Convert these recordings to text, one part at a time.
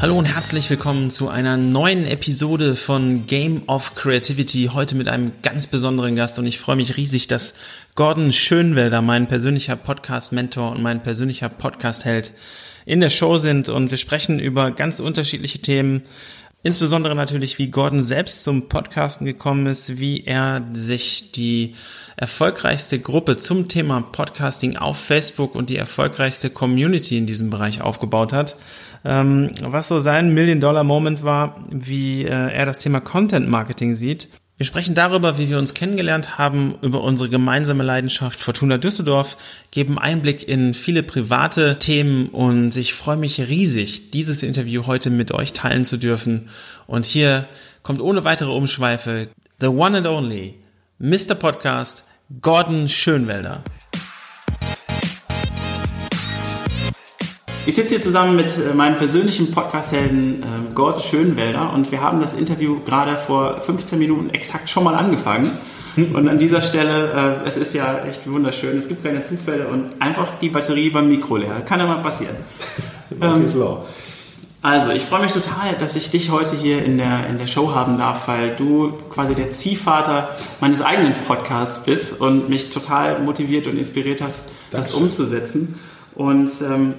Hallo und herzlich willkommen zu einer neuen Episode von Game of Creativity. Heute mit einem ganz besonderen Gast und ich freue mich riesig, dass Gordon Schönwelder, mein persönlicher Podcast-Mentor und mein persönlicher Podcast-Held, in der Show sind und wir sprechen über ganz unterschiedliche Themen. Insbesondere natürlich, wie Gordon selbst zum Podcasten gekommen ist, wie er sich die erfolgreichste Gruppe zum Thema Podcasting auf Facebook und die erfolgreichste Community in diesem Bereich aufgebaut hat. Ähm, was so sein Million-Dollar-Moment war, wie äh, er das Thema Content-Marketing sieht wir sprechen darüber, wie wir uns kennengelernt haben, über unsere gemeinsame Leidenschaft Fortuna Düsseldorf, geben Einblick in viele private Themen und ich freue mich riesig, dieses Interview heute mit euch teilen zu dürfen. Und hier kommt ohne weitere Umschweife the one and only Mr. Podcast Gordon Schönwelder. Ich sitze hier zusammen mit äh, meinem persönlichen Podcast-Helden äh, Gord Schönwelder und wir haben das Interview gerade vor 15 Minuten exakt schon mal angefangen. Und an dieser Stelle, äh, es ist ja echt wunderschön, es gibt keine Zufälle und einfach die Batterie beim Mikro leer. Kann ja mal passieren. ähm, also, ich freue mich total, dass ich dich heute hier in der, in der Show haben darf, weil du quasi der Ziehvater meines eigenen Podcasts bist und mich total motiviert und inspiriert hast, Dankeschön. das umzusetzen. Und ähm,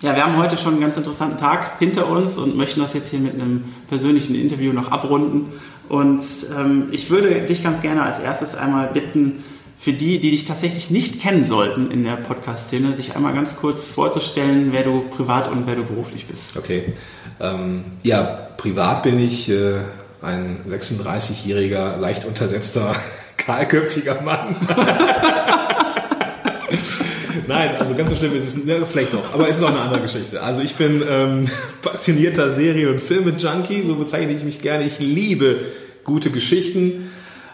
ja, wir haben heute schon einen ganz interessanten Tag hinter uns und möchten das jetzt hier mit einem persönlichen Interview noch abrunden. Und ähm, ich würde dich ganz gerne als erstes einmal bitten, für die, die dich tatsächlich nicht kennen sollten in der Podcast-Szene, dich einmal ganz kurz vorzustellen, wer du privat und wer du beruflich bist. Okay. Ähm, ja, privat bin ich äh, ein 36-jähriger, leicht untersetzter, kahlköpfiger Mann. Nein, also ganz so schlimm ist es ja, vielleicht doch, aber es ist auch eine andere Geschichte. Also ich bin ähm, passionierter Serie- und Filme-Junkie, so bezeichne ich mich gerne. Ich liebe gute Geschichten.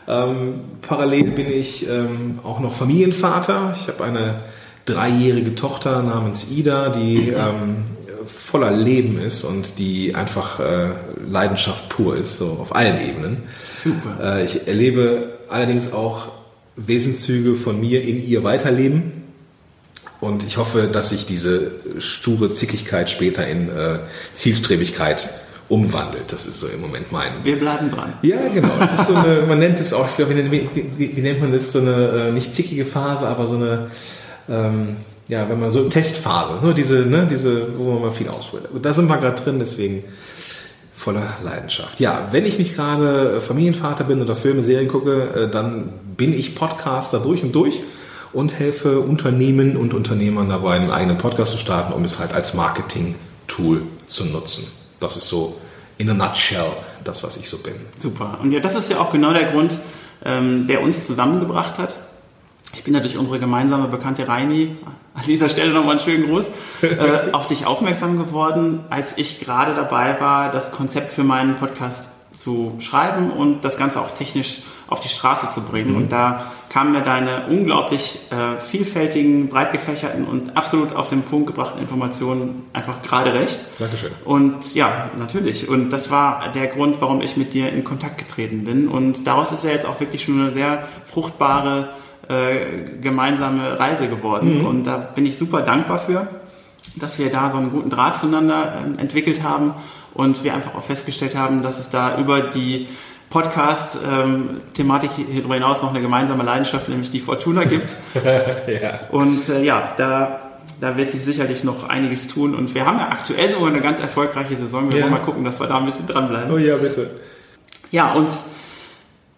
Ähm, parallel bin ich ähm, auch noch Familienvater. Ich habe eine dreijährige Tochter namens Ida, die ähm, voller Leben ist und die einfach äh, Leidenschaft pur ist, so auf allen Ebenen. Super. Äh, ich erlebe allerdings auch Wesenszüge von mir in ihr weiterleben. Und ich hoffe, dass sich diese sture Zickigkeit später in äh, Zielstrebigkeit umwandelt. Das ist so im Moment mein. Wir bleiben dran. Ja, genau. Es ist so eine, man nennt es auch, ich glaube, wie, wie, wie, nennt man das? So eine äh, nicht zickige Phase, aber so eine, ähm, ja, wenn man so Testphase, nur diese, ne, diese, wo man mal viel ausholt. Da sind wir gerade drin, deswegen voller Leidenschaft. Ja, wenn ich nicht gerade Familienvater bin oder Filme, Serien gucke, äh, dann bin ich Podcaster durch und durch und helfe Unternehmen und Unternehmern dabei, einen eigenen Podcast zu starten, um es halt als Marketing-Tool zu nutzen. Das ist so in a nutshell das, was ich so bin. Super. Und ja, das ist ja auch genau der Grund, ähm, der uns zusammengebracht hat. Ich bin durch unsere gemeinsame Bekannte Reini, an dieser Stelle nochmal einen schönen Gruß, äh, auf dich aufmerksam geworden, als ich gerade dabei war, das Konzept für meinen Podcast zu schreiben und das Ganze auch technisch auf die Straße zu bringen. Mhm. Und da kamen mir deine unglaublich äh, vielfältigen, breit gefächerten und absolut auf den Punkt gebrachten Informationen einfach gerade recht. Dankeschön. Und ja, natürlich. Und das war der Grund, warum ich mit dir in Kontakt getreten bin. Und daraus ist ja jetzt auch wirklich schon eine sehr fruchtbare äh, gemeinsame Reise geworden. Mhm. Und da bin ich super dankbar für, dass wir da so einen guten Draht zueinander äh, entwickelt haben und wir einfach auch festgestellt haben, dass es da über die Podcast-Thematik darüber hinaus noch eine gemeinsame Leidenschaft, nämlich die Fortuna gibt. ja. Und äh, ja, da, da wird sich sicherlich noch einiges tun. Und wir haben ja aktuell sogar eine ganz erfolgreiche Saison. Wir ja. wollen mal gucken, dass wir da ein bisschen dranbleiben. Oh ja, bitte. Ja, und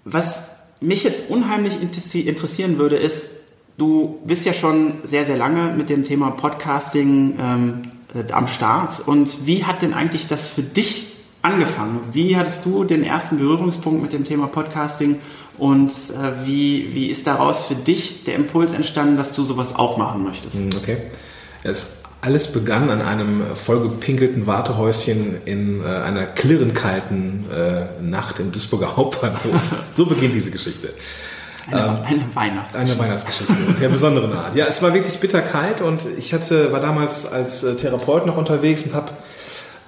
was mich jetzt unheimlich interessieren würde, ist, du bist ja schon sehr, sehr lange mit dem Thema Podcasting ähm, äh, am Start. Und wie hat denn eigentlich das für dich angefangen? Wie hattest du den ersten Berührungspunkt mit dem Thema Podcasting und äh, wie, wie ist daraus für dich der Impuls entstanden, dass du sowas auch machen möchtest? Hm, okay. Es alles begann an einem vollgepinkelten Wartehäuschen in äh, einer klirrenkalten äh, Nacht im Duisburger Hauptbahnhof. so beginnt diese Geschichte. Eine, ähm, eine Weihnachtsgeschichte. Eine Weihnachtsgeschichte der besonderen Art. Ja, es war wirklich bitterkalt und ich hatte, war damals als äh, Therapeut noch unterwegs und habe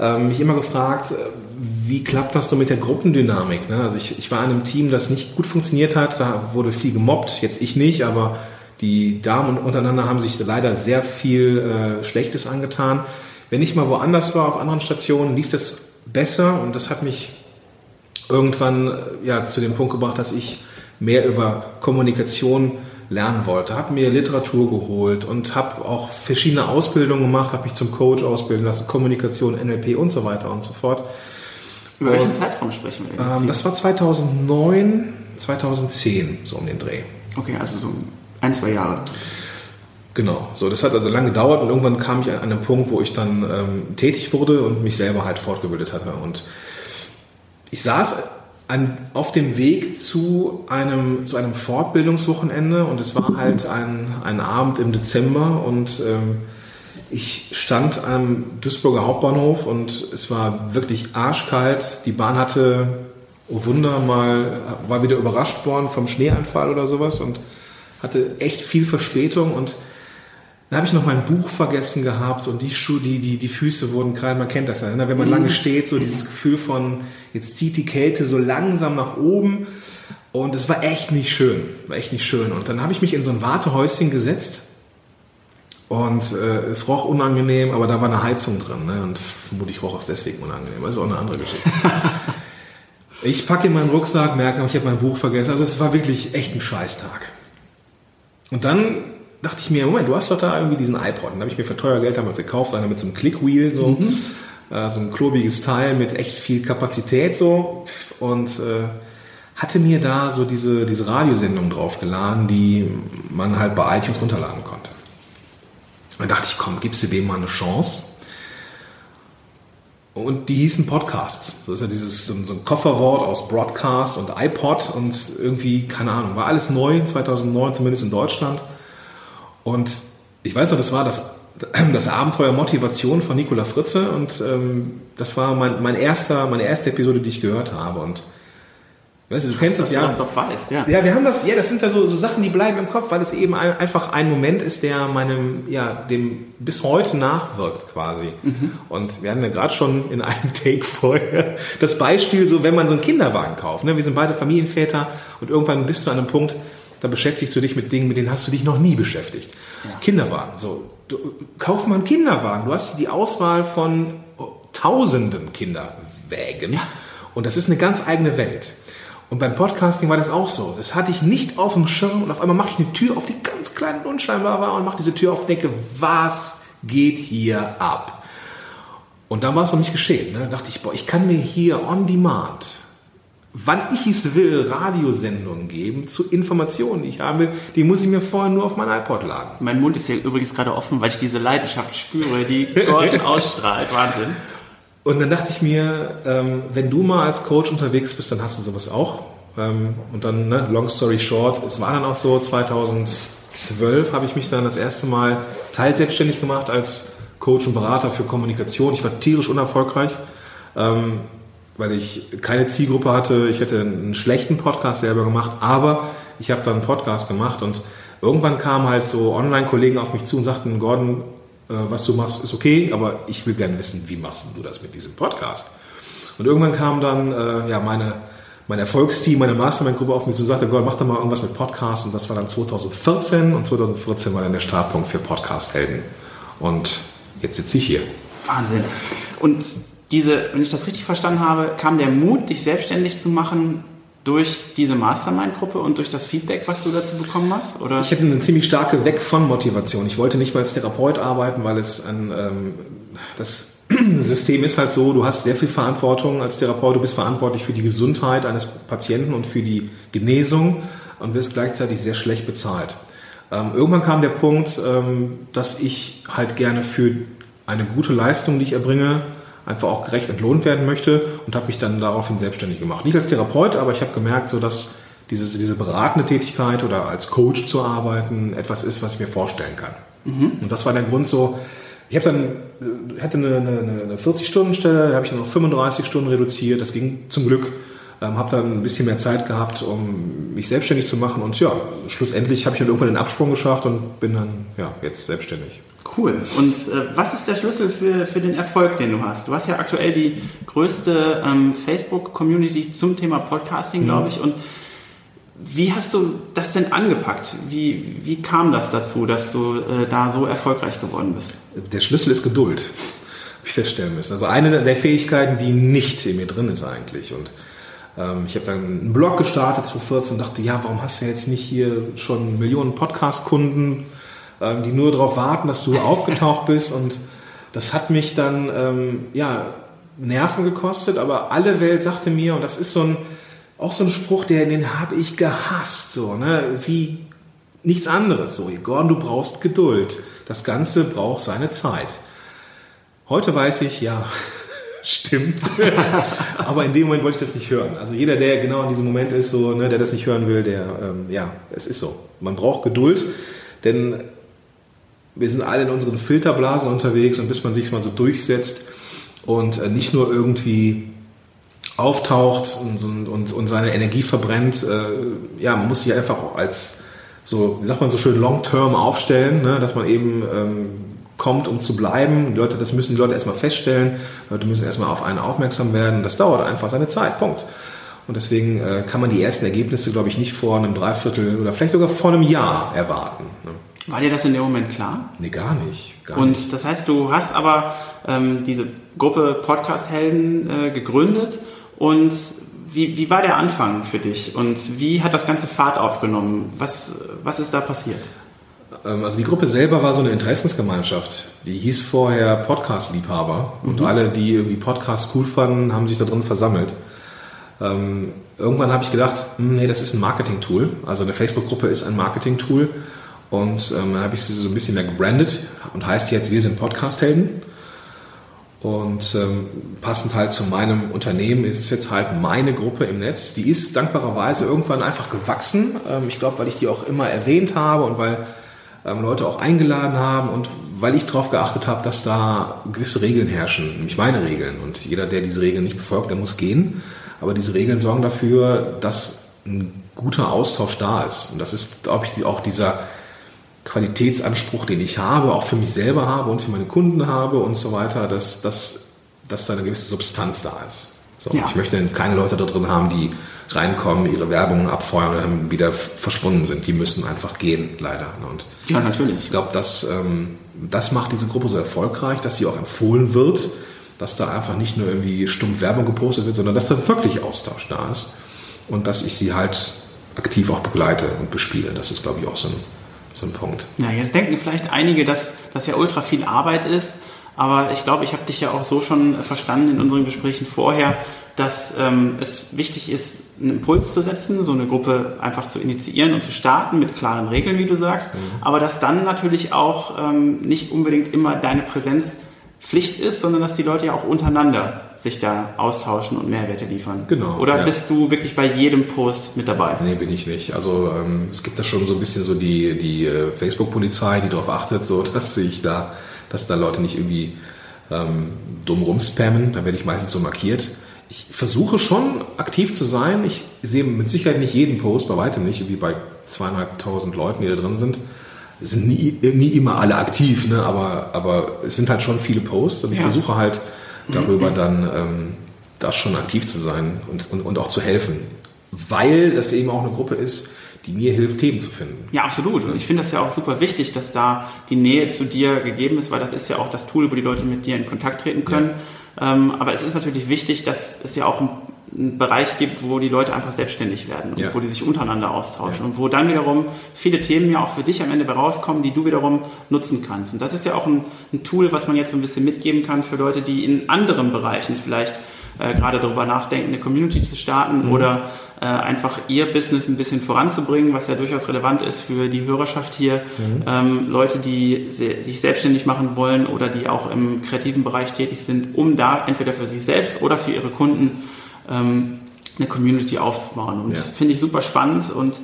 ähm, mich immer gefragt, äh, wie klappt das so mit der Gruppendynamik? Ne? Also ich, ich war in einem Team, das nicht gut funktioniert hat, da wurde viel gemobbt, jetzt ich nicht, aber die Damen untereinander haben sich leider sehr viel äh, Schlechtes angetan. Wenn ich mal woanders war, auf anderen Stationen, lief das besser und das hat mich irgendwann ja, zu dem Punkt gebracht, dass ich mehr über Kommunikation lernen wollte. Habe mir Literatur geholt und habe auch verschiedene Ausbildungen gemacht, habe mich zum Coach ausbilden lassen, Kommunikation, NLP und so weiter und so fort. Über welchen Zeitraum sprechen wir jetzt? Ähm, das war 2009, 2010, so um den Dreh. Okay, also so ein, zwei Jahre. Genau, so das hat also lange gedauert und irgendwann kam ich an einen Punkt, wo ich dann ähm, tätig wurde und mich selber halt fortgebildet hatte. Und ich saß an, auf dem Weg zu einem, zu einem Fortbildungswochenende. Und es war halt ein, ein Abend im Dezember. Und ähm, ich stand am Duisburger Hauptbahnhof und es war wirklich arschkalt. Die Bahn hatte, oh Wunder, mal, war wieder überrascht worden vom Schneeanfall oder sowas und hatte echt viel Verspätung. Und dann habe ich noch mein Buch vergessen gehabt und die Schuhe, die, die, die Füße wurden gerade, man kennt das ja, ne? wenn man lange mhm. steht, so dieses Gefühl von, jetzt zieht die Kälte so langsam nach oben und es war echt nicht schön, war echt nicht schön. Und dann habe ich mich in so ein Wartehäuschen gesetzt und äh, es roch unangenehm, aber da war eine Heizung drin ne? und vermutlich roch es deswegen unangenehm, das ist auch eine andere Geschichte. ich packe in meinen Rucksack, merke, ich habe mein Buch vergessen, also es war wirklich echt ein Scheißtag. Und dann dachte ich mir, Moment, du hast doch da irgendwie diesen iPod. Den habe ich mir für teuer Geld damals gekauft, einer mit so einem Clickwheel, so, mhm. äh, so ein klobiges Teil mit echt viel Kapazität so. Und äh, hatte mir da so diese, diese Radiosendung draufgeladen, die man halt bei iTunes runterladen konnte. Und dachte ich, komm, gibst du dem mal eine Chance. Und die hießen Podcasts. Das ist ja dieses so ein Kofferwort aus Broadcast und iPod und irgendwie, keine Ahnung, war alles neu, 2009 zumindest in Deutschland. Und ich weiß noch, das war das, das Abenteuer Motivation von Nicola Fritze und ähm, das war mein, mein erster, meine erste Episode, die ich gehört habe. Und Weißt du, du kennst das, ja. Du das doch weißt, ja. Ja, wir haben das, ja, das sind ja so, so Sachen, die bleiben im Kopf, weil es eben ein, einfach ein Moment ist, der meinem, ja, dem bis heute nachwirkt quasi. Mhm. Und wir hatten ja gerade schon in einem Take vorher das Beispiel, so wenn man so einen Kinderwagen kauft. Ne? Wir sind beide Familienväter und irgendwann bist du an einem Punkt, da beschäftigst du dich mit Dingen, mit denen hast du dich noch nie beschäftigt. Ja. Kinderwagen, so. Du, kauf mal einen Kinderwagen. Du hast die Auswahl von tausenden Kinderwägen. Ja. Und das ist eine ganz eigene Welt. Und beim Podcasting war das auch so. Das hatte ich nicht auf dem Schirm und auf einmal mache ich eine Tür auf, die ganz klein und unscheinbar war und mache diese Tür auf und denke, was geht hier ab? Und dann war es noch nicht geschehen. Ne? Da dachte ich, boah, ich kann mir hier on demand, wann ich es will, Radiosendungen geben zu Informationen, die ich haben will. Die muss ich mir vorher nur auf mein iPod laden. Mein Mund ist hier übrigens gerade offen, weil ich diese Leidenschaft spüre, die Gordon ausstrahlt. Wahnsinn. Und dann dachte ich mir, ähm, wenn du mal als Coach unterwegs bist, dann hast du sowas auch. Ähm, und dann, ne, long story short, es war dann auch so, 2012 habe ich mich dann das erste Mal teilselbstständig gemacht als Coach und Berater für Kommunikation. Ich war tierisch unerfolgreich, ähm, weil ich keine Zielgruppe hatte. Ich hätte einen schlechten Podcast selber gemacht, aber ich habe dann einen Podcast gemacht und irgendwann kamen halt so Online-Kollegen auf mich zu und sagten, Gordon, äh, was du machst, ist okay, aber ich will gerne wissen, wie machst du das mit diesem Podcast? Und irgendwann kam dann äh, ja, meine, mein Erfolgsteam, meine Mastermind-Gruppe auf mich und sagte, Gott, mach doch mal irgendwas mit Podcast. Und das war dann 2014 und 2014 war dann der Startpunkt für Podcast-Helden. Und jetzt sitze ich hier. Wahnsinn. Und diese, wenn ich das richtig verstanden habe, kam der Mut, dich selbstständig zu machen, durch diese Mastermind-Gruppe und durch das Feedback, was du dazu bekommen hast? Oder? Ich hatte eine ziemlich starke Weg von Motivation. Ich wollte nicht mal als Therapeut arbeiten, weil es ein, ähm, das System ist halt so, du hast sehr viel Verantwortung als Therapeut, du bist verantwortlich für die Gesundheit eines Patienten und für die Genesung und wirst gleichzeitig sehr schlecht bezahlt. Ähm, irgendwann kam der Punkt, ähm, dass ich halt gerne für eine gute Leistung, die ich erbringe, einfach auch gerecht entlohnt werden möchte und habe mich dann daraufhin selbstständig gemacht. Nicht als Therapeut, aber ich habe gemerkt, so dass diese, diese beratende Tätigkeit oder als Coach zu arbeiten etwas ist, was ich mir vorstellen kann. Mhm. Und das war der Grund so, Ich habe dann äh, hatte eine, eine, eine 40-Stunden-Stelle, da habe ich dann auf 35 Stunden reduziert. Das ging zum Glück. Ähm, habe dann ein bisschen mehr Zeit gehabt, um mich selbstständig zu machen. Und ja, schlussendlich habe ich dann irgendwann den Absprung geschafft und bin dann ja, jetzt selbstständig. Cool. Und äh, was ist der Schlüssel für, für den Erfolg, den du hast? Du hast ja aktuell die größte ähm, Facebook-Community zum Thema Podcasting, glaube mhm. ich. Und wie hast du das denn angepackt? Wie, wie kam das dazu, dass du äh, da so erfolgreich geworden bist? Der Schlüssel ist Geduld, habe ich feststellen müssen. Also eine der Fähigkeiten, die nicht in mir drin ist eigentlich. Und ähm, ich habe dann einen Blog gestartet 2014 und dachte, ja, warum hast du jetzt nicht hier schon Millionen Podcast-Kunden, ähm, die nur darauf warten, dass du aufgetaucht bist? Und das hat mich dann, ähm, ja, Nerven gekostet, aber alle Welt sagte mir, und das ist so ein auch so ein Spruch, der, den habe ich gehasst, so, ne? wie nichts anderes. So, Gordon, du brauchst Geduld. Das Ganze braucht seine Zeit. Heute weiß ich, ja, stimmt. Aber in dem Moment wollte ich das nicht hören. Also jeder, der genau in diesem Moment ist, so, ne, der das nicht hören will, der, ähm, ja, es ist so. Man braucht Geduld, denn wir sind alle in unseren Filterblasen unterwegs und bis man sich mal so durchsetzt und äh, nicht nur irgendwie auftaucht und, und, und seine Energie verbrennt, äh, ja, man muss sich einfach auch als so, wie sagt man so schön, long-term aufstellen, ne? dass man eben ähm, kommt, um zu bleiben. Die Leute, das müssen die Leute erstmal feststellen, die Leute müssen erstmal auf einen aufmerksam werden. Das dauert einfach seine Zeit, Punkt. Und deswegen äh, kann man die ersten Ergebnisse, glaube ich, nicht vor einem Dreiviertel oder vielleicht sogar vor einem Jahr erwarten. Ne? War dir das in dem Moment klar? Nee, gar nicht. Gar und nicht. das heißt, du hast aber ähm, diese Gruppe Podcast-Helden äh, gegründet und wie, wie war der Anfang für dich und wie hat das ganze Fahrt aufgenommen? Was, was ist da passiert? Ähm, also die Gruppe selber war so eine Interessensgemeinschaft. Die hieß vorher Podcast-Liebhaber. Und mhm. alle, die irgendwie Podcasts cool fanden, haben sich da drin versammelt. Ähm, irgendwann habe ich gedacht, hm, nee, das ist ein Marketing-Tool. Also eine Facebook-Gruppe ist ein Marketing-Tool. Und ähm, dann habe ich sie so ein bisschen mehr gebrandet und heißt jetzt, wir sind Podcast-Helden. Und ähm, passend halt zu meinem Unternehmen ist es jetzt halt meine Gruppe im Netz. Die ist dankbarerweise irgendwann einfach gewachsen. Ähm, ich glaube, weil ich die auch immer erwähnt habe und weil ähm, Leute auch eingeladen haben und weil ich darauf geachtet habe, dass da gewisse Regeln herrschen, nämlich meine Regeln. Und jeder, der diese Regeln nicht befolgt, der muss gehen. Aber diese Regeln sorgen dafür, dass ein guter Austausch da ist. Und das ist, glaube ich, auch dieser Qualitätsanspruch, den ich habe, auch für mich selber habe und für meine Kunden habe und so weiter, dass, dass, dass da eine gewisse Substanz da ist. So, ja. Ich möchte keine Leute da drin haben, die reinkommen, ihre Werbung abfeuern und dann wieder verschwunden sind. Die müssen einfach gehen, leider. Und ja, natürlich. Ich glaube, das, ähm, das macht diese Gruppe so erfolgreich, dass sie auch empfohlen wird, dass da einfach nicht nur irgendwie stumpf Werbung gepostet wird, sondern dass da wirklich Austausch da ist und dass ich sie halt aktiv auch begleite und bespiele. Das ist, glaube ich, auch so ein so ein Punkt. Ja, jetzt denken vielleicht einige, dass das ja ultra viel Arbeit ist. Aber ich glaube, ich habe dich ja auch so schon verstanden in unseren Gesprächen vorher, dass ähm, es wichtig ist, einen Impuls zu setzen, so eine Gruppe einfach zu initiieren und zu starten mit klaren Regeln, wie du sagst. Mhm. Aber dass dann natürlich auch ähm, nicht unbedingt immer deine Präsenz Pflicht ist, sondern dass die Leute ja auch untereinander sich da austauschen und Mehrwerte liefern. Genau. Oder ja. bist du wirklich bei jedem Post mit dabei? Nee, bin ich nicht. Also ähm, es gibt da schon so ein bisschen so die, die äh, Facebook-Polizei, die darauf achtet, so dass ich da, dass da Leute nicht irgendwie ähm, dumm rumspammen. Da werde ich meistens so markiert. Ich versuche schon aktiv zu sein. Ich sehe mit Sicherheit nicht jeden Post, bei weitem nicht, wie bei zweieinhalbtausend Leuten, die da drin sind sind nie, nie immer alle aktiv, ne? aber, aber es sind halt schon viele Posts und ich ja. versuche halt darüber dann ähm, da schon aktiv zu sein und, und, und auch zu helfen, weil das eben auch eine Gruppe ist, die mir hilft, Themen zu finden. Ja, absolut. Und ich finde das ja auch super wichtig, dass da die Nähe zu dir gegeben ist, weil das ist ja auch das Tool, wo die Leute mit dir in Kontakt treten können. Ja. Ähm, aber es ist natürlich wichtig, dass es ja auch ein einen Bereich gibt, wo die Leute einfach selbstständig werden und ja. wo die sich untereinander austauschen ja. und wo dann wiederum viele Themen ja auch für dich am Ende rauskommen, die du wiederum nutzen kannst. Und das ist ja auch ein, ein Tool, was man jetzt so ein bisschen mitgeben kann für Leute, die in anderen Bereichen vielleicht äh, gerade darüber nachdenken, eine Community zu starten mhm. oder äh, einfach ihr Business ein bisschen voranzubringen, was ja durchaus relevant ist für die Hörerschaft hier. Mhm. Ähm, Leute, die sich selbstständig machen wollen oder die auch im kreativen Bereich tätig sind, um da entweder für sich selbst oder für ihre Kunden ähm, eine Community aufzubauen. Und ja. finde ich super spannend und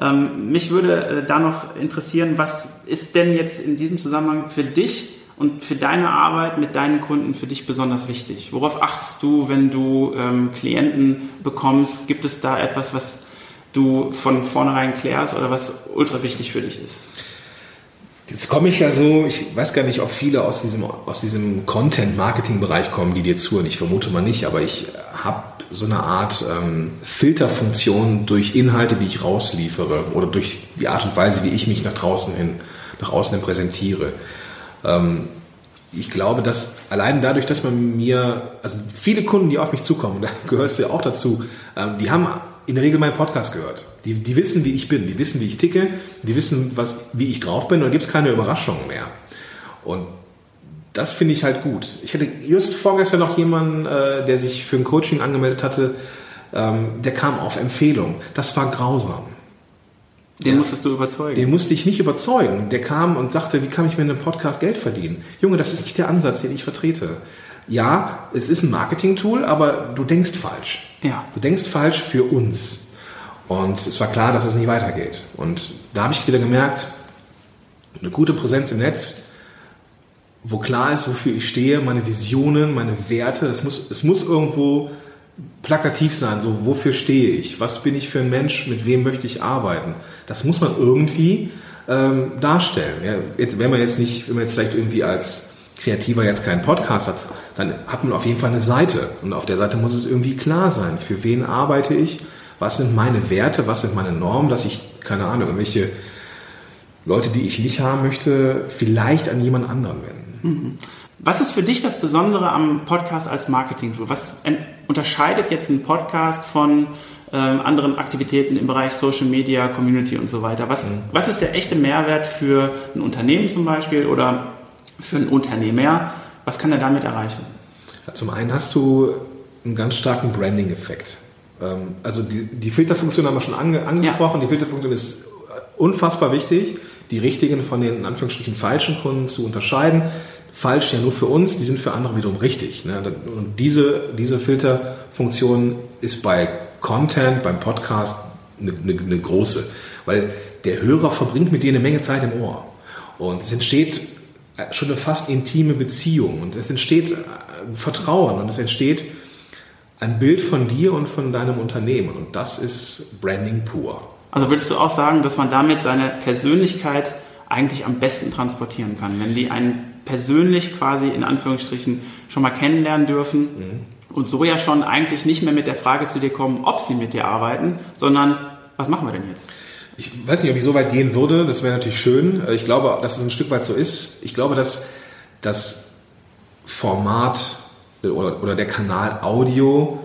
ähm, mich würde äh, da noch interessieren, was ist denn jetzt in diesem Zusammenhang für dich und für deine Arbeit mit deinen Kunden für dich besonders wichtig? Worauf achtest du, wenn du ähm, Klienten bekommst? Gibt es da etwas, was du von vornherein klärst oder was ultra wichtig für dich ist? Jetzt komme ich ja so, ich weiß gar nicht, ob viele aus diesem, aus diesem Content-Marketing-Bereich kommen, die dir zuhören. Ich vermute mal nicht, aber ich habe so eine Art ähm, Filterfunktion durch Inhalte, die ich rausliefere oder durch die Art und Weise, wie ich mich nach draußen hin, nach außen hin präsentiere. Ähm, ich glaube, dass allein dadurch, dass man mir, also viele Kunden, die auf mich zukommen, da gehörst du ja auch dazu, ähm, die haben in der Regel meinen Podcast gehört. Die, die wissen, wie ich bin, die wissen, wie ich ticke, die wissen, was, wie ich drauf bin und da gibt es keine Überraschungen mehr. Und das finde ich halt gut. Ich hatte just vorgestern noch jemanden, äh, der sich für ein Coaching angemeldet hatte, ähm, der kam auf Empfehlung. Das war grausam. Den musstest du überzeugen. Den musste ich nicht überzeugen. Der kam und sagte, wie kann ich mit einem Podcast Geld verdienen? Junge, das ist nicht der Ansatz, den ich vertrete. Ja, es ist ein Marketing-Tool, aber du denkst falsch. Ja. Du denkst falsch für uns. Und es war klar, dass es nicht weitergeht. Und da habe ich wieder gemerkt, eine gute Präsenz im Netz, wo klar ist, wofür ich stehe, meine Visionen, meine Werte, das muss, es muss irgendwo plakativ sein, so wofür stehe ich, was bin ich für ein Mensch, mit wem möchte ich arbeiten. Das muss man irgendwie ähm, darstellen. Ja, jetzt, wenn man jetzt nicht, wenn man jetzt vielleicht irgendwie als Kreativer jetzt keinen Podcast hat, dann hat man auf jeden Fall eine Seite. Und auf der Seite muss es irgendwie klar sein, für wen arbeite ich, was sind meine Werte, was sind meine Normen, dass ich, keine Ahnung, irgendwelche Leute, die ich nicht haben möchte, vielleicht an jemand anderen wenden. Mhm. Was ist für dich das Besondere am Podcast als Marketing-Tool? Was unterscheidet jetzt ein Podcast von ähm, anderen Aktivitäten im Bereich Social Media, Community und so weiter? Was, mhm. was ist der echte Mehrwert für ein Unternehmen zum Beispiel oder für ein Unternehmer? Was kann er damit erreichen? Ja, zum einen hast du einen ganz starken Branding-Effekt. Ähm, also die, die, Filterfunktion haben wir schon ange, angesprochen. Ja. Die Filterfunktion ist unfassbar wichtig, die richtigen von den in Anführungsstrichen falschen Kunden zu unterscheiden. Falsch ja nur für uns, die sind für andere wiederum richtig. Ne? Und diese, diese Filterfunktion ist bei Content, beim Podcast eine, eine, eine große, weil der Hörer verbringt mit dir eine Menge Zeit im Ohr. Und es entsteht schon eine fast intime Beziehung und es entsteht Vertrauen und es entsteht ein Bild von dir und von deinem Unternehmen. Und das ist Branding pur. Also würdest du auch sagen, dass man damit seine Persönlichkeit eigentlich am besten transportieren kann, wenn die einen persönlich quasi in Anführungsstrichen schon mal kennenlernen dürfen mhm. und so ja schon eigentlich nicht mehr mit der Frage zu dir kommen, ob sie mit dir arbeiten, sondern was machen wir denn jetzt? Ich weiß nicht, ob ich so weit gehen würde, das wäre natürlich schön. Ich glaube, dass es ein Stück weit so ist. Ich glaube, dass das Format oder, oder der Kanal Audio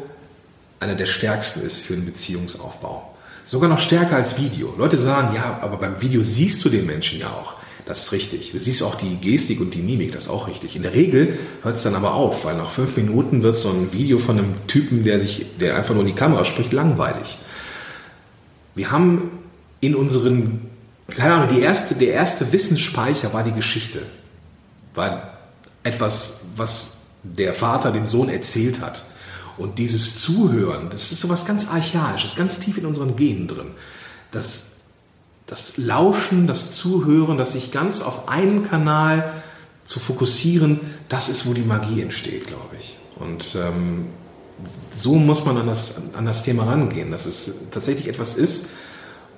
einer der stärksten ist für einen Beziehungsaufbau. Sogar noch stärker als Video. Leute sagen, ja, aber beim Video siehst du den Menschen ja auch. Das ist richtig. Du siehst auch die Gestik und die Mimik, das ist auch richtig. In der Regel hört es dann aber auf, weil nach fünf Minuten wird so ein Video von einem Typen, der sich, der einfach nur in die Kamera spricht, langweilig. Wir haben in unseren, keine Ahnung, die erste, der erste Wissensspeicher war die Geschichte. War etwas, was der Vater dem Sohn erzählt hat. Und dieses Zuhören, das ist so was ganz Archaisches, ganz tief in unseren Genen drin. Das, das Lauschen, das Zuhören, das sich ganz auf einen Kanal zu fokussieren, das ist, wo die Magie entsteht, glaube ich. Und ähm, so muss man an das, an das Thema rangehen, dass es tatsächlich etwas ist,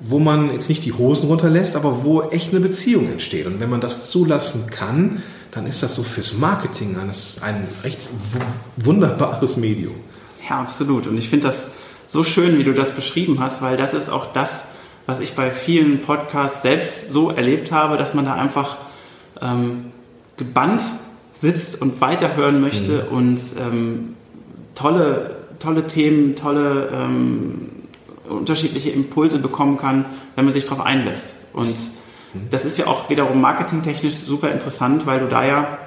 wo man jetzt nicht die Hosen runterlässt, aber wo echt eine Beziehung entsteht. Und wenn man das zulassen kann, dann ist das so fürs Marketing eines, ein recht wunderbares Medium. Ja, absolut. Und ich finde das so schön, wie du das beschrieben hast, weil das ist auch das, was ich bei vielen Podcasts selbst so erlebt habe, dass man da einfach ähm, gebannt sitzt und weiterhören möchte mhm. und ähm, tolle, tolle Themen, tolle ähm, unterschiedliche Impulse bekommen kann, wenn man sich darauf einlässt. Und das ist ja auch wiederum marketingtechnisch super interessant, weil du da ja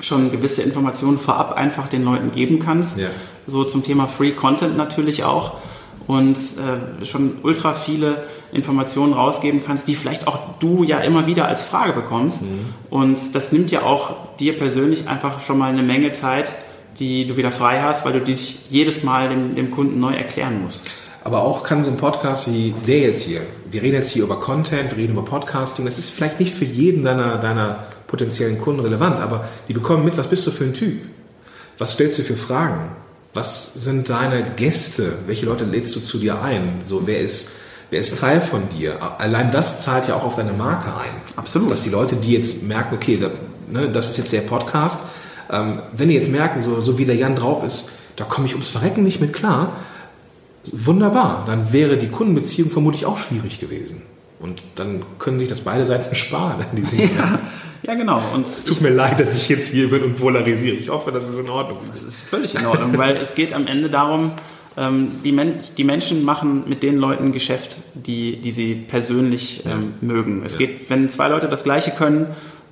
schon gewisse Informationen vorab einfach den Leuten geben kannst. Ja. So zum Thema Free Content natürlich auch. Und äh, schon ultra viele Informationen rausgeben kannst, die vielleicht auch du ja immer wieder als Frage bekommst. Mhm. Und das nimmt ja auch dir persönlich einfach schon mal eine Menge Zeit, die du wieder frei hast, weil du dich jedes Mal dem, dem Kunden neu erklären musst. Aber auch kann so ein Podcast wie der jetzt hier, wir reden jetzt hier über Content, wir reden über Podcasting, das ist vielleicht nicht für jeden deiner, deiner potenziellen Kunden relevant, aber die bekommen mit, was bist du für ein Typ? Was stellst du für Fragen? Was sind deine Gäste? Welche Leute lädst du zu dir ein? So, wer ist, wer ist Teil von dir? Allein das zahlt ja auch auf deine Marke ein. Absolut. Dass die Leute, die jetzt merken, okay, da, ne, das ist jetzt der Podcast, ähm, wenn die jetzt merken, so, so wie der Jan drauf ist, da komme ich ums Verrecken nicht mit klar, wunderbar. Dann wäre die Kundenbeziehung vermutlich auch schwierig gewesen. Und dann können sich das beide Seiten sparen. Ja, ja, genau. Und es tut mir leid, dass ich jetzt hier bin und polarisiere. Ich hoffe, das ist in Ordnung. Das ist völlig in Ordnung, weil es geht am Ende darum, ähm, die, Men die Menschen machen mit den Leuten Geschäft, die, die sie persönlich ähm, ja. mögen. Es ja. geht, wenn zwei Leute das Gleiche können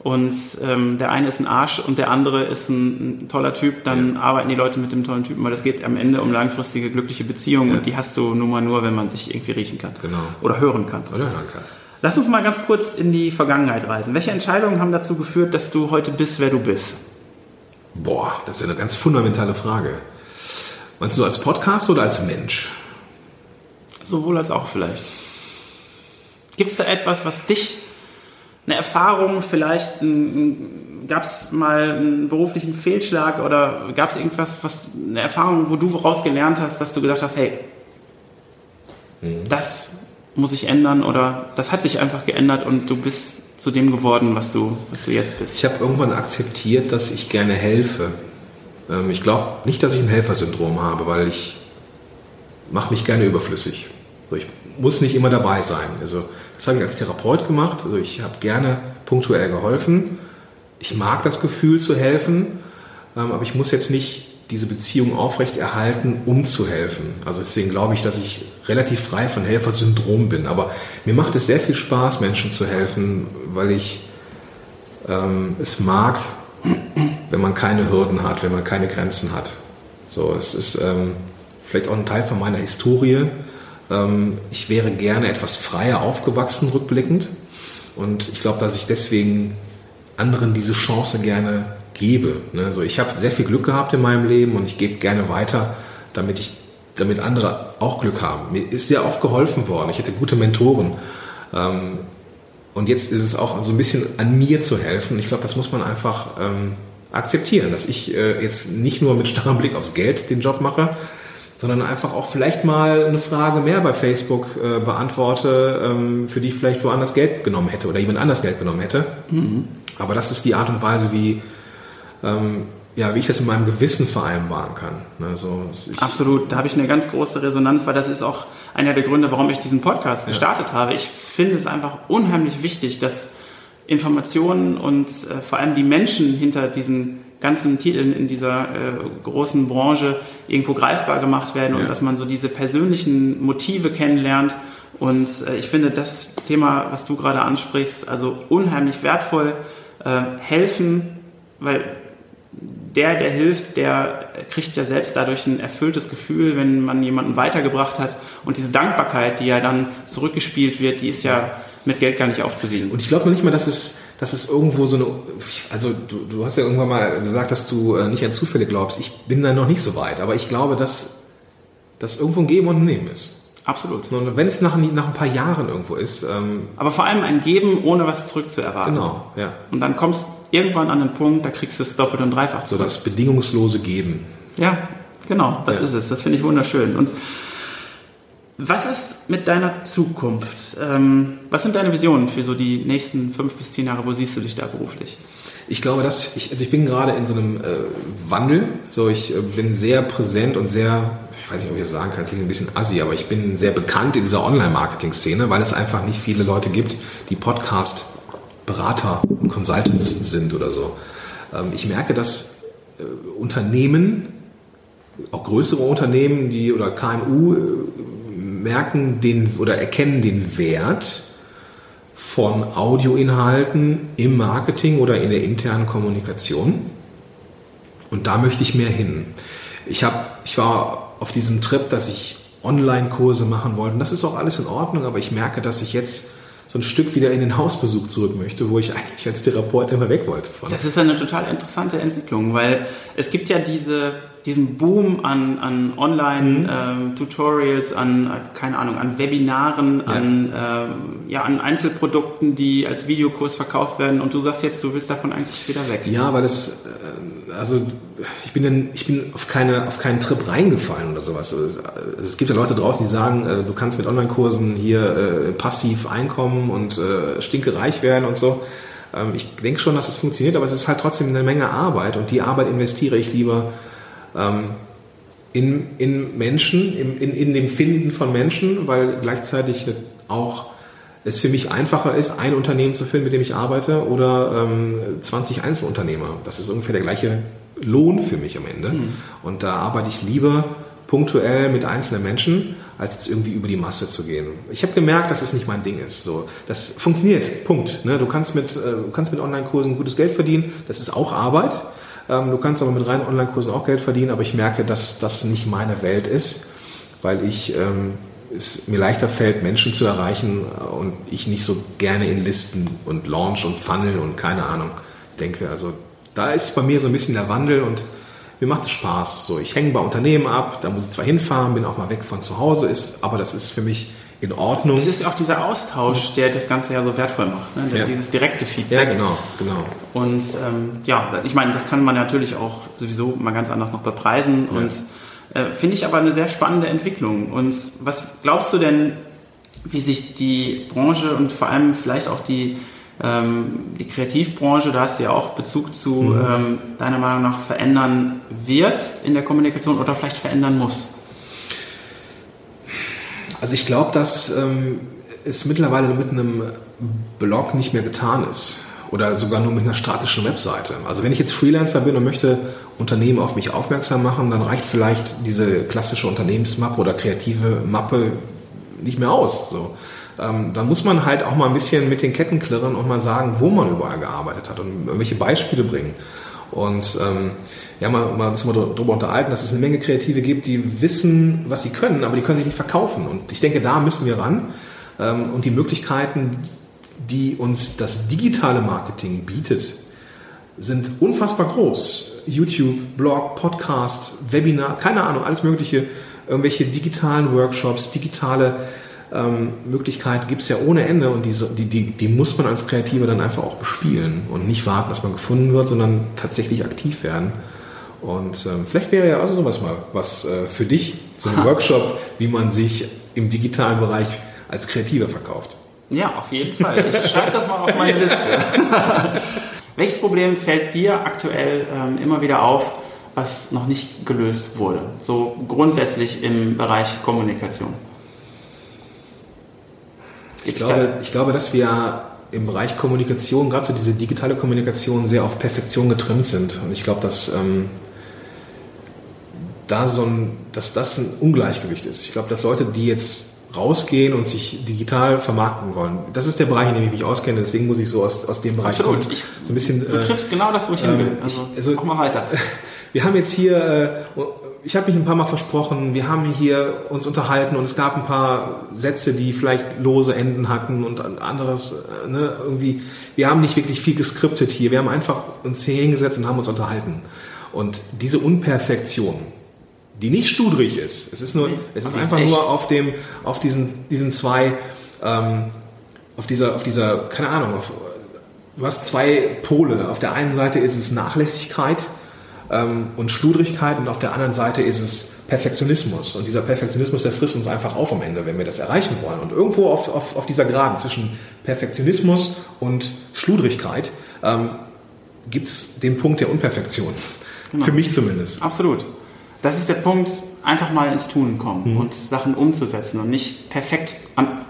und ähm, der eine ist ein Arsch und der andere ist ein, ein toller Typ, dann ja. arbeiten die Leute mit dem tollen Typen, weil es geht am Ende um langfristige, glückliche Beziehungen ja. und die hast du nun mal nur, wenn man sich irgendwie riechen kann. Genau. Oder hören kann. Oder hören kann. Lass uns mal ganz kurz in die Vergangenheit reisen. Welche Entscheidungen haben dazu geführt, dass du heute bist, wer du bist? Boah, das ist eine ganz fundamentale Frage. Meinst du als Podcast oder als Mensch? Sowohl als auch vielleicht. Gibt es da etwas, was dich eine Erfahrung, vielleicht gab es mal einen beruflichen Fehlschlag oder gab es irgendwas, was eine Erfahrung, wo du raus gelernt hast, dass du gesagt hast, hey, mhm. das muss ich ändern oder das hat sich einfach geändert und du bist zu dem geworden, was du, was du jetzt bist? Ich habe irgendwann akzeptiert, dass ich gerne helfe. Ähm, ich glaube nicht, dass ich ein Helfersyndrom habe, weil ich mache mich gerne überflüssig. Ich muss nicht immer dabei sein. Also das habe ich als Therapeut gemacht. Also ich habe gerne punktuell geholfen. Ich mag das Gefühl zu helfen, ähm, aber ich muss jetzt nicht diese Beziehung aufrechterhalten, um zu helfen. Also deswegen glaube ich, dass ich relativ frei von Helfersyndrom bin. Aber mir macht es sehr viel Spaß, Menschen zu helfen, weil ich ähm, es mag, wenn man keine Hürden hat, wenn man keine Grenzen hat. So, es ist ähm, vielleicht auch ein Teil von meiner Historie. Ähm, ich wäre gerne etwas freier aufgewachsen, rückblickend. Und ich glaube, dass ich deswegen anderen diese Chance gerne gebe. Also ich habe sehr viel Glück gehabt in meinem Leben und ich gebe gerne weiter, damit ich damit andere auch Glück haben. Mir ist sehr oft geholfen worden. Ich hatte gute Mentoren. Ähm, und jetzt ist es auch so ein bisschen an mir zu helfen. Ich glaube, das muss man einfach ähm, akzeptieren, dass ich äh, jetzt nicht nur mit starrem Blick aufs Geld den Job mache, sondern einfach auch vielleicht mal eine Frage mehr bei Facebook äh, beantworte, ähm, für die ich vielleicht woanders Geld genommen hätte oder jemand anders Geld genommen hätte. Mhm. Aber das ist die Art und Weise, wie, ähm, ja, wie ich das in meinem Gewissen vereinbaren kann. Ne, so, Absolut, da habe ich eine ganz große Resonanz, weil das ist auch einer der Gründe, warum ich diesen Podcast gestartet ja. habe. Ich finde es einfach unheimlich wichtig, dass Informationen und äh, vor allem die Menschen hinter diesen ganzen Titeln in dieser äh, großen Branche irgendwo greifbar gemacht werden ja. und dass man so diese persönlichen Motive kennenlernt. Und äh, ich finde das Thema, was du gerade ansprichst, also unheimlich wertvoll. Äh, helfen, weil der, der hilft, der kriegt ja selbst dadurch ein erfülltes Gefühl, wenn man jemanden weitergebracht hat. Und diese Dankbarkeit, die ja dann zurückgespielt wird, die ist ja mit Geld gar nicht aufzuwiegen. Und ich glaube noch nicht mal, dass es dass es irgendwo so eine, also du, du hast ja irgendwann mal gesagt, dass du äh, nicht an Zufälle glaubst. Ich bin da noch nicht so weit, aber ich glaube, dass das irgendwo ein Geben und ein Nehmen ist. Absolut. Und wenn es nach, nach ein paar Jahren irgendwo ist. Ähm aber vor allem ein Geben, ohne was zurückzuerwarten. Genau, ja. Und dann kommst du irgendwann an den Punkt, da kriegst du es doppelt und dreifach zurück. So das bedingungslose Geben. Ja, genau, das ja. ist es. Das finde ich wunderschön. Und was ist mit deiner Zukunft? Ähm, was sind deine Visionen für so die nächsten fünf bis zehn Jahre? Wo siehst du dich da beruflich? Ich glaube, dass ich, also ich bin gerade in so einem äh, Wandel. So, ich äh, bin sehr präsent und sehr, ich weiß nicht, ob ich das sagen kann, klingt ein bisschen assi, aber ich bin sehr bekannt in dieser Online-Marketing-Szene, weil es einfach nicht viele Leute gibt, die Podcast-Berater und Consultants sind oder so. Ähm, ich merke, dass äh, Unternehmen, auch größere Unternehmen, die oder KMU merken den oder erkennen den Wert von Audioinhalten im Marketing oder in der internen Kommunikation. Und da möchte ich mehr hin. Ich, hab, ich war auf diesem Trip, dass ich Online-Kurse machen wollte. Und das ist auch alles in Ordnung, aber ich merke, dass ich jetzt so ein Stück wieder in den Hausbesuch zurück möchte, wo ich eigentlich als Therapeut immer weg wollte von. Das ist eine total interessante Entwicklung, weil es gibt ja diese, diesen Boom an, an Online-Tutorials, mhm. ähm, an, keine Ahnung, an Webinaren, ja. an, äh, ja, an Einzelprodukten, die als Videokurs verkauft werden und du sagst jetzt, du willst davon eigentlich wieder weg. Ja, weil das, äh, also ich bin, dann, ich bin auf, keine, auf keinen Trip reingefallen oder sowas. Also, es gibt ja Leute draußen, die sagen, äh, du kannst mit Online-Kursen hier äh, passiv einkommen und äh, stinkereich werden und so. Ähm, ich denke schon, dass es funktioniert, aber es ist halt trotzdem eine Menge Arbeit und die Arbeit investiere ich lieber ähm, in, in Menschen, in, in, in dem Finden von Menschen, weil gleichzeitig auch es für mich einfacher ist, ein Unternehmen zu finden, mit dem ich arbeite, oder ähm, 20 Einzelunternehmer. Das ist ungefähr der gleiche Lohn für mich am Ende. Mhm. Und da arbeite ich lieber punktuell mit einzelnen Menschen, als jetzt irgendwie über die Masse zu gehen. Ich habe gemerkt, dass es nicht mein Ding ist. So, das funktioniert. Punkt. Ne? Du kannst mit, äh, du kannst mit Online-Kursen gutes Geld verdienen. Das ist auch Arbeit. Ähm, du kannst aber mit reinen Online-Kursen auch Geld verdienen. Aber ich merke, dass das nicht meine Welt ist, weil ich ähm, es mir leichter fällt, Menschen zu erreichen und ich nicht so gerne in Listen und Launch und Funnel und keine Ahnung denke. Also da ist bei mir so ein bisschen der Wandel und mir macht es Spaß. So, ich hänge bei Unternehmen ab, da muss ich zwar hinfahren, bin auch mal weg von zu Hause, ist, aber das ist für mich in Ordnung. Es ist ja auch dieser Austausch, der das Ganze ja so wertvoll macht, ne? ja. dieses direkte Feedback. Ja, genau, genau. Und ähm, ja, ich meine, das kann man natürlich auch sowieso mal ganz anders noch bepreisen ja. und äh, finde ich aber eine sehr spannende Entwicklung. Und was glaubst du denn, wie sich die Branche und vor allem vielleicht auch die ähm, die Kreativbranche, da hast du ja auch Bezug zu, mhm. ähm, deiner Meinung nach verändern wird in der Kommunikation oder vielleicht verändern muss? Also ich glaube, dass ähm, es mittlerweile mit einem Blog nicht mehr getan ist oder sogar nur mit einer statischen Webseite. Also wenn ich jetzt Freelancer bin und möchte Unternehmen auf mich aufmerksam machen, dann reicht vielleicht diese klassische Unternehmensmappe oder kreative Mappe nicht mehr aus. So ähm, dann muss man halt auch mal ein bisschen mit den Ketten klirren und mal sagen, wo man überall gearbeitet hat und irgendwelche Beispiele bringen. Und ähm, ja, mal, mal müssen wir darüber unterhalten, dass es eine Menge Kreative gibt, die wissen, was sie können, aber die können sich nicht verkaufen. Und ich denke, da müssen wir ran. Ähm, und die Möglichkeiten, die uns das digitale Marketing bietet, sind unfassbar groß. YouTube, Blog, Podcast, Webinar, keine Ahnung, alles Mögliche, irgendwelche digitalen Workshops, digitale ähm, Möglichkeiten gibt es ja ohne Ende und die, die, die, muss man als Kreativer dann einfach auch bespielen und nicht warten, dass man gefunden wird, sondern tatsächlich aktiv werden. Und ähm, vielleicht wäre ja also sowas mal was äh, für dich, so ein Workshop, wie man sich im digitalen Bereich als Kreativer verkauft. Ja, auf jeden Fall. Ich schreibe das mal auf meine Liste. Welches Problem fällt dir aktuell ähm, immer wieder auf, was noch nicht gelöst wurde? So grundsätzlich im Bereich Kommunikation. Ich glaube, ich glaube, dass wir im Bereich Kommunikation, gerade so diese digitale Kommunikation, sehr auf Perfektion getrimmt sind. Und ich glaube, dass, ähm, da so ein, dass das ein Ungleichgewicht ist. Ich glaube, dass Leute, die jetzt rausgehen und sich digital vermarkten wollen. Das ist der Bereich, in dem ich mich auskenne, deswegen muss ich so aus, aus dem Bereich Absolut. kommen. Ich, so ein bisschen, du triffst äh, genau das, wo ich hin will. Ähm, also, also, mach mal weiter. Wir haben jetzt hier äh, ich habe mich ein paar Mal versprochen, wir haben hier uns unterhalten und es gab ein paar Sätze, die vielleicht lose Enden hatten und anderes, äh, ne, irgendwie, wir haben nicht wirklich viel geskriptet hier, wir haben einfach uns hier hingesetzt und haben uns unterhalten. Und diese Unperfektion, die nicht studrig ist, es ist nur, es ist einfach ist nur auf dem, auf diesen, diesen zwei, ähm, auf dieser, auf dieser, keine Ahnung, auf, du hast zwei Pole. Auf der einen Seite ist es Nachlässigkeit, ähm, und Schludrigkeit und auf der anderen Seite ist es Perfektionismus. Und dieser Perfektionismus, der frisst uns einfach auf am Ende, wenn wir das erreichen wollen. Und irgendwo auf, auf, auf dieser Geraden zwischen Perfektionismus und Schludrigkeit ähm, gibt es den Punkt der Unperfektion. Genau. Für mich zumindest. Absolut. Das ist der Punkt, einfach mal ins Tun kommen mhm. und Sachen umzusetzen und nicht perfekt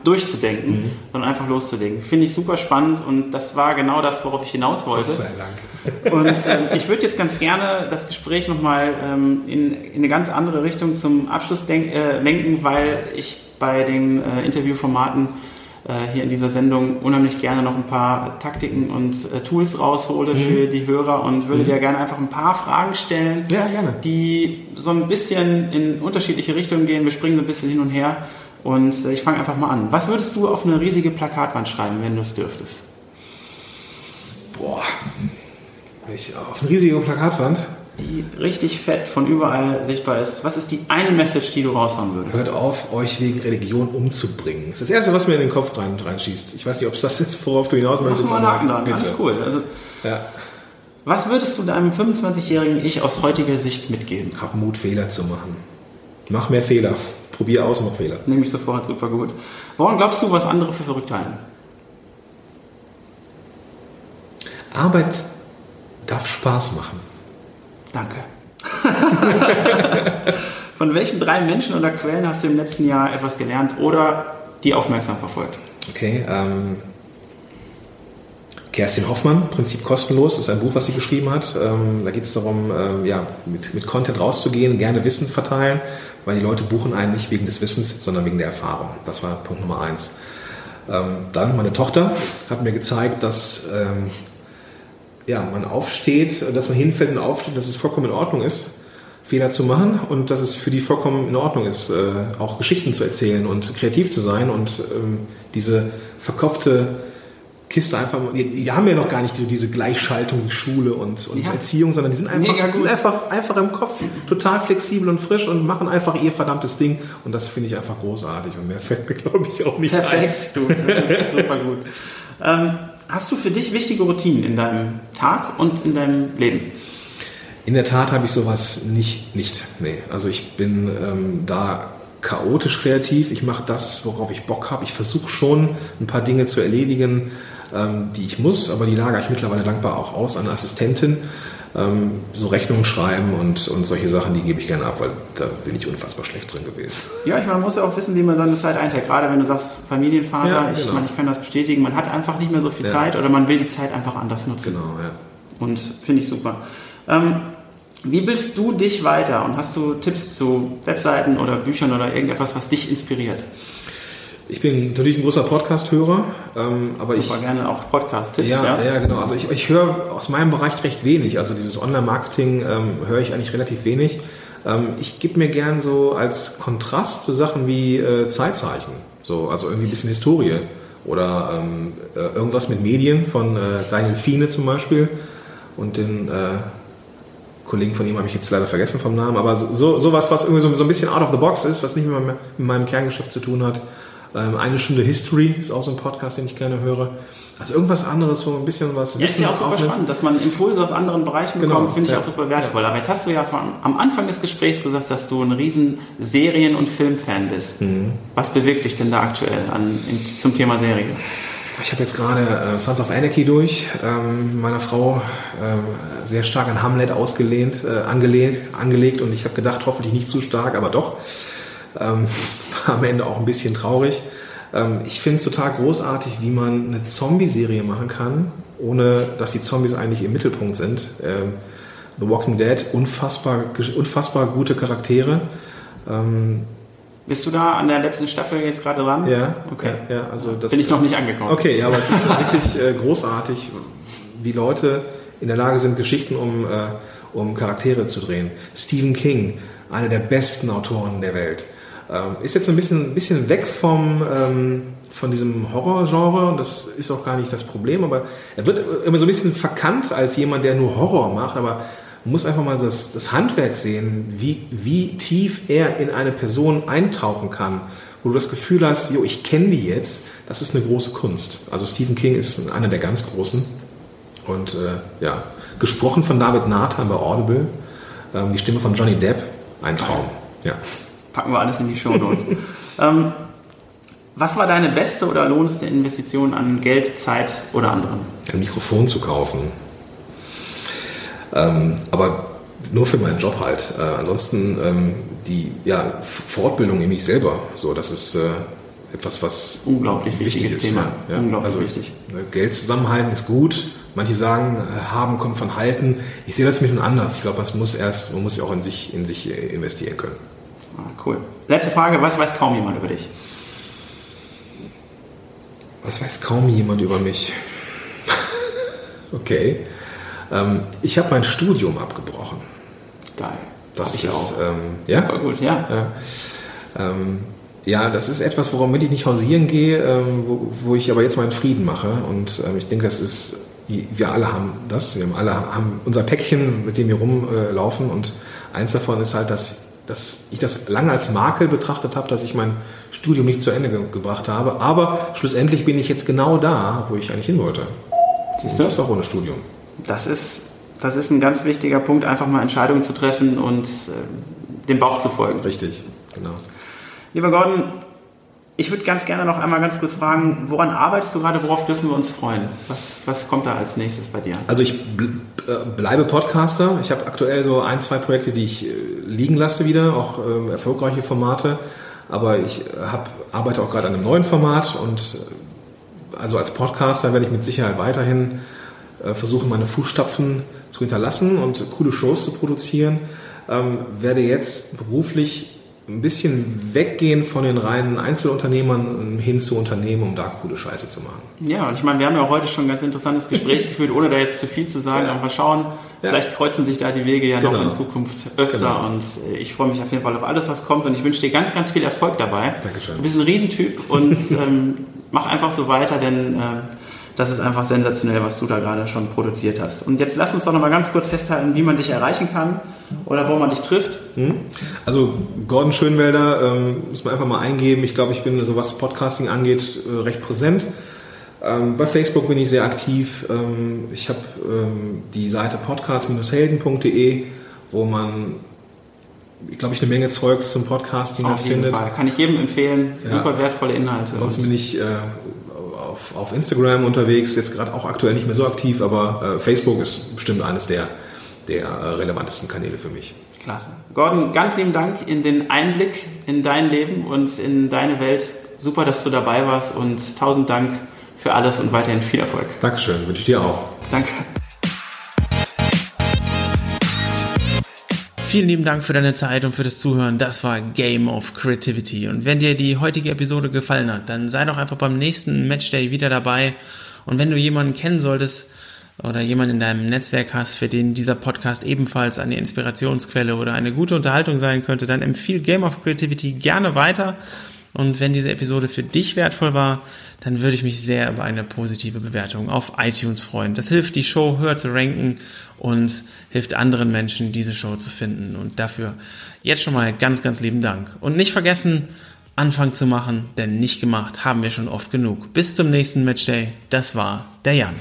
durchzudenken, mhm. sondern einfach loszulegen. Finde ich super spannend und das war genau das, worauf ich hinaus wollte. Gott sei Dank. Und ähm, ich würde jetzt ganz gerne das Gespräch nochmal ähm, in, in eine ganz andere Richtung zum Abschluss denk, äh, lenken, weil ich bei den äh, Interviewformaten hier in dieser Sendung unheimlich gerne noch ein paar Taktiken und äh, Tools raushole mhm. für die Hörer und würde mhm. dir gerne einfach ein paar Fragen stellen, ja, gerne. die so ein bisschen in unterschiedliche Richtungen gehen. Wir springen so ein bisschen hin und her Und äh, ich fange einfach mal an. Was würdest du auf eine riesige Plakatwand schreiben, wenn du es dürftest? Boah. Ich, auf eine riesige Plakatwand? Die richtig fett von überall sichtbar ist. Was ist die eine Message, die du raushauen würdest? Hört auf, euch wegen Religion umzubringen. Das ist das Erste, was mir in den Kopf rein, reinschießt. Ich weiß nicht, ob es das ist, worauf du hinaus möchtest. Mach mal einen Haken dran, alles cool. Also, Ja. was würdest du deinem 25-jährigen Ich aus heutiger Sicht mitgeben? Hab Mut, Fehler zu machen. Mach mehr Fehler. Probier aus, mach Fehler. Nehme ich sofort, super gut. Woran glaubst du, was andere für verrückt halten? Arbeit darf Spaß machen. Danke. Von welchen drei Menschen oder Quellen hast du im letzten Jahr etwas gelernt oder die aufmerksam verfolgt? Okay, ähm, Kerstin Hoffmann, Prinzip kostenlos, ist ein Buch, was sie geschrieben hat. Ähm, da geht es darum, ähm, ja, mit, mit Content rauszugehen, gerne Wissen verteilen, weil die Leute buchen einen nicht wegen des Wissens, sondern wegen der Erfahrung. Das war Punkt Nummer eins. Ähm, dann meine Tochter hat mir gezeigt, dass ähm, ja, man aufsteht, dass man hinfällt und aufsteht, dass es vollkommen in Ordnung ist, Fehler zu machen und dass es für die vollkommen in Ordnung ist, äh, auch Geschichten zu erzählen und kreativ zu sein und ähm, diese verkopfte Kiste einfach, die, die haben ja noch gar nicht so diese Gleichschaltung, die Schule und, und Ja. Erziehung, sondern die sind einfach, sind einfach, einfach im Kopf, total flexibel und frisch und machen einfach ihr verdammtes Ding und das finde ich einfach großartig und mehr fällt mir, glaube ich, auch nicht ein. Perfekt, du, das ist super gut. Ähm, hast du für dich wichtige Routinen in deinem Tag und in deinem Leben? In der Tat habe ich sowas nicht, nicht. Nee. Also ich bin ähm, da chaotisch kreativ. Ich mache das, worauf ich Bock habe. Ich versuche schon ein paar Dinge zu erledigen, die ich muss, aber die lagere ich mittlerweile dankbar auch aus an Assistentin. Ähm, so Rechnungen schreiben und, und solche Sachen, die gebe ich gerne ab, weil da bin ich unfassbar schlecht drin gewesen. Ja, ich meine, man muss ja auch wissen, wie man seine Zeit einteilt. Gerade wenn du sagst Familienvater, Ja, ich genau. meine, ich kann das bestätigen, man hat einfach nicht mehr so viel Ja. Zeit oder man will die Zeit einfach anders nutzen. Genau, ja. Und finde ich super. Ähm, wie bildest du dich weiter und hast du Tipps zu Webseiten oder Büchern oder irgendetwas, was dich inspiriert? Ich bin natürlich ein großer Podcast-Hörer, ähm, aber ich, Super gerne auch Podcast-Tipps. Ja, ja, genau. Also ich, ich höre aus meinem Bereich recht wenig. Also dieses Online-Marketing ähm, höre ich eigentlich relativ wenig. Ähm, ich gebe mir gern so als Kontrast zu Sachen wie äh, Zeitzeichen. So, also irgendwie ein bisschen Historie. Oder ähm, äh, irgendwas mit Medien von äh, Daniel Fiene zum Beispiel. Und den äh, Kollegen von ihm habe ich jetzt leider vergessen vom Namen. Aber so, so sowas, was irgendwie so, so ein bisschen out of the box ist, was nicht mit meinem, mit meinem Kerngeschäft zu tun hat. Ähm, eine Stunde History ist auch so ein Podcast, den ich gerne höre. Also irgendwas anderes, wo ein bisschen was Ja, ist ja auch super spannend, dass man Impulse aus anderen Bereichen Genau, bekommt, finde ich ja. auch super wertvoll. Aber jetzt hast du ja von, am Anfang des Gesprächs gesagt, dass du ein riesen Serien- und Filmfan bist. Mhm. Was bewegt dich denn da aktuell an, in, zum Thema Serie? Ich habe jetzt gerade äh, Sons of Anarchy durch, ähm, meiner Frau ähm, sehr stark an Hamlet ausgelehnt, äh, angelehnt, angelegt und ich habe gedacht, hoffentlich nicht zu stark, aber doch. Ähm, am Ende auch ein bisschen traurig. Ähm, ich finde es total großartig, wie man eine Zombie-Serie machen kann, ohne dass die Zombies eigentlich im Mittelpunkt sind. Ähm, The Walking Dead, unfassbar, unfassbar gute Charaktere. Ähm, Bist du da an der letzten Staffel jetzt gerade dran? ja, Okay. Ja, ja, also das, Bin ich noch nicht angekommen. Okay, ja, aber es ist wirklich äh, großartig, wie Leute in der Lage sind, Geschichten um, äh, um Charaktere zu drehen. Stephen King, einer der besten Autoren der Welt, ähm, ist jetzt ein bisschen, bisschen weg vom, ähm, von diesem Horrorgenre das ist auch gar nicht das Problem, aber er wird immer so ein bisschen verkannt als jemand, der nur Horror macht, aber man muss einfach mal das, das Handwerk sehen, wie, wie tief er in eine Person eintauchen kann, wo du das Gefühl hast, jo, ich kenne die jetzt, das ist eine große Kunst. Also Stephen King ist einer der ganz großen. Und äh, ja, gesprochen von David Nathan bei Audible, ähm, die Stimme von Johnny Depp, ein Traum. Ja. Packen wir alles in die Show Notes. ähm, was war deine beste oder lohnendste Investition an Geld, Zeit oder anderem? ein Mikrofon zu kaufen. Ähm, aber nur für meinen Job halt. Äh, ansonsten ähm, die ja, Fortbildung in mich selber. So, das ist äh, etwas, was Unglaublich wichtig wichtiges ist. Thema. Ja. Unglaublich also, wichtig. äh, Geld zusammenhalten ist gut. Manche sagen, äh, haben kommt von halten. Ich sehe das ein bisschen anders. Ich glaube, man muss erst, man muss ja auch in sich, in sich äh, investieren können. Cool. Letzte Frage, was weiß kaum jemand über dich? Was weiß kaum jemand über mich? okay. Ähm, ich habe mein Studium abgebrochen. Geil. Das Hab ich ist, auch. ähm, ja? Gut, ja. ja. Ähm, Ja, das ist etwas, worum ich nicht hausieren gehe, ähm, wo, wo, ich aber jetzt meinen Frieden mache. Und ähm, ich denke, das ist, wir alle haben das. Wir haben alle haben unser Päckchen, mit dem wir rumlaufen. und eins davon ist halt, dass, dass ich das lange als Makel betrachtet habe, dass ich mein Studium nicht zu Ende ge gebracht habe. Aber schlussendlich bin ich jetzt genau da, wo ich eigentlich hin wollte. Siehst du? das auch ohne Studium. Das ist, das ist ein ganz wichtiger Punkt, einfach mal Entscheidungen zu treffen und äh, dem Bauch zu folgen. Richtig, genau. Lieber Gordon, ich würde ganz gerne noch einmal ganz kurz fragen, woran arbeitest du gerade, worauf dürfen wir uns freuen? Was, was kommt da als nächstes bei dir? Also ich äh, bleibe Podcaster. Ich habe aktuell so ein, zwei Projekte, die ich äh, liegen lasse wieder, auch äh, erfolgreiche Formate. Aber ich hab, arbeite auch gerade an einem neuen Format und also als Podcaster werde ich mit Sicherheit weiterhin versuchen, meine Fußstapfen zu hinterlassen und coole Shows zu produzieren. Ähm, werde jetzt beruflich ein bisschen weggehen von den reinen Einzelunternehmern hin zu Unternehmen, um da coole Scheiße zu machen. Ja, und ich meine, wir haben ja auch heute schon ein ganz interessantes Gespräch geführt, ohne da jetzt zu viel zu sagen. Ja. Aber mal schauen, ja. vielleicht kreuzen sich da die Wege ja genau. noch in Zukunft öfter. Genau. Und äh, ich freue mich auf jeden Fall auf alles, was kommt. Und ich wünsche dir ganz, ganz viel Erfolg dabei. Dankeschön. Du bist ein Riesentyp und ähm, mach einfach so weiter, denn äh, das ist einfach sensationell, was du da gerade schon produziert hast. Und jetzt lass uns doch nochmal ganz kurz festhalten, wie man dich erreichen kann oder wo man dich trifft. Hm? Also Gordon Schönwelder ähm, muss man einfach mal eingeben. Ich glaube, ich bin, so was Podcasting angeht, äh, recht präsent. Ähm, bei Facebook bin ich sehr aktiv. Ähm, ich habe ähm, die Seite podcast-helden.de, wo man ich glaube ich, eine Menge Zeugs zum Podcasting Auf jeden findet. Fall. Kann ich jedem empfehlen. Ja. Super wertvolle Inhalte. Ansonsten bin ich äh, auf, auf Instagram unterwegs, jetzt gerade auch aktuell nicht mehr so aktiv, aber äh, Facebook ist bestimmt eines der, der äh, relevantesten Kanäle für mich. Klasse. Gordon, ganz lieben Dank in den Einblick in dein Leben und in deine Welt. Super, dass du dabei warst und tausend Dank für alles und weiterhin viel Erfolg. Dankeschön, wünsche ich dir auch. Danke. Vielen lieben Dank für deine Zeit und für das Zuhören. Das war Game of Creativity. Und wenn dir die heutige Episode gefallen hat, dann sei doch einfach beim nächsten Matchday wieder dabei. Und wenn du jemanden kennen solltest oder jemanden in deinem Netzwerk hast, für den dieser Podcast ebenfalls eine Inspirationsquelle oder eine gute Unterhaltung sein könnte, dann empfiehl Game of Creativity gerne weiter. Und wenn diese Episode für dich wertvoll war, dann würde ich mich sehr über eine positive Bewertung auf iTunes freuen. Das hilft, die Show höher zu ranken und hilft anderen Menschen, diese Show zu finden. Und dafür jetzt schon mal ganz, ganz lieben Dank. Und nicht vergessen, Anfang zu machen, denn nicht gemacht haben wir schon oft genug. Bis zum nächsten Matchday. Das war der Jan.